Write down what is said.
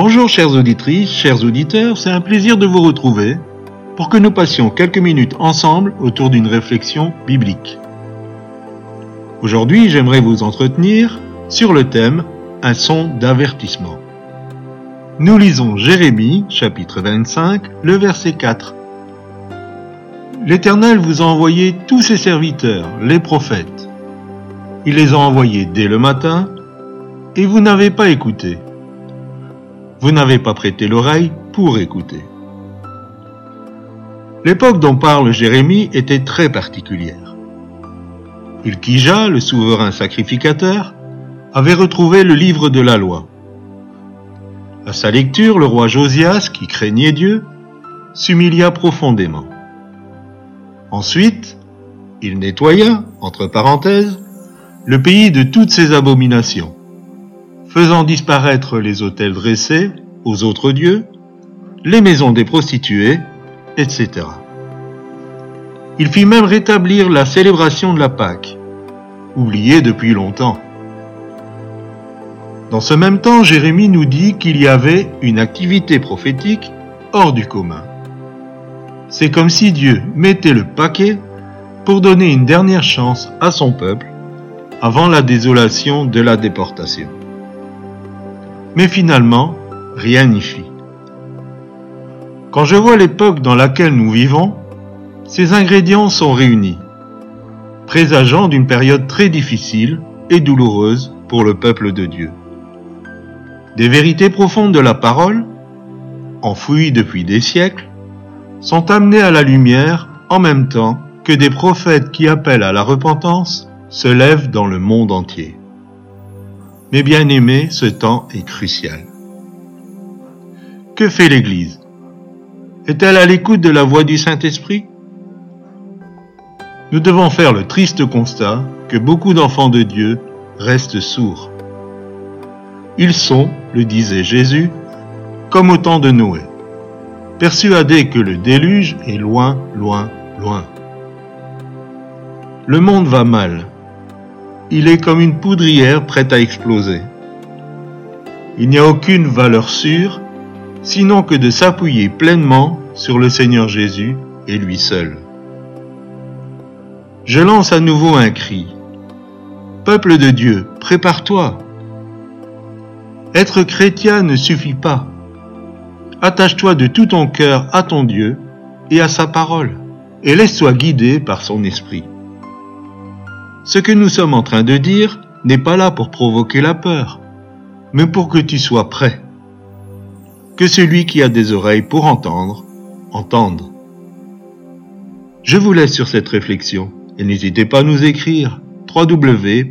Bonjour chères auditrices, chers auditeurs, c'est un plaisir de vous retrouver pour que nous passions quelques minutes ensemble autour d'une réflexion biblique. Aujourd'hui, j'aimerais vous entretenir sur le thème Un son d'avertissement. Nous lisons Jérémie, chapitre 25, le verset 4. L'Éternel vous a envoyé tous ses serviteurs, les prophètes. Il les a envoyés dès le matin, et vous n'avez pas écouté. Vous n'avez pas prêté l'oreille pour écouter. L'époque dont parle Jérémie était très particulière. Ilkija, le souverain sacrificateur, avait retrouvé le livre de la loi. À sa lecture, le roi Josias, qui craignait Dieu, s'humilia profondément. Ensuite, il nettoya, entre parenthèses, le pays de toutes ses abominations, faisant disparaître les autels dressés aux autres dieux, les maisons des prostituées, etc. Il fit même rétablir la célébration de la Pâque, oubliée depuis longtemps. Dans ce même temps, Jérémie nous dit qu'il y avait une activité prophétique hors du commun. C'est comme si Dieu mettait le paquet pour donner une dernière chance à son peuple avant la désolation de la déportation. Mais finalement, rien n'y fit. Quand je vois l'époque dans laquelle nous vivons, ces ingrédients sont réunis, présageant d'une période très difficile et douloureuse pour le peuple de Dieu. Des vérités profondes de la parole, enfouies depuis des siècles, sont amenées à la lumière en même temps que des prophètes qui appellent à la repentance se lèvent dans le monde entier. Mais bien aimé, ce temps est crucial. Que fait l'Église? Est-elle à l'écoute de la voix du Saint-Esprit? Nous devons faire le triste constat que beaucoup d'enfants de Dieu restent sourds. Ils sont, le disait Jésus, comme au temps de Noé, persuadés que le déluge est loin, loin, loin. Le monde va mal, il est comme une poudrière prête à exploser. Il n'y a aucune valeur sûre, sinon que de s'appuyer pleinement sur le Seigneur Jésus et lui seul. Je lance à nouveau un cri. Peuple de Dieu, prépare-toi. Être chrétien ne suffit pas. Attache-toi de tout ton cœur à ton Dieu et à sa parole, et laisse-toi guider par son esprit. Ce que nous sommes en train de dire n'est pas là pour provoquer la peur, mais pour que tu sois prêt. Que celui qui a des oreilles pour entendre, entende. Je vous laisse sur cette réflexion et n'hésitez pas à nous écrire www.mfpg.be.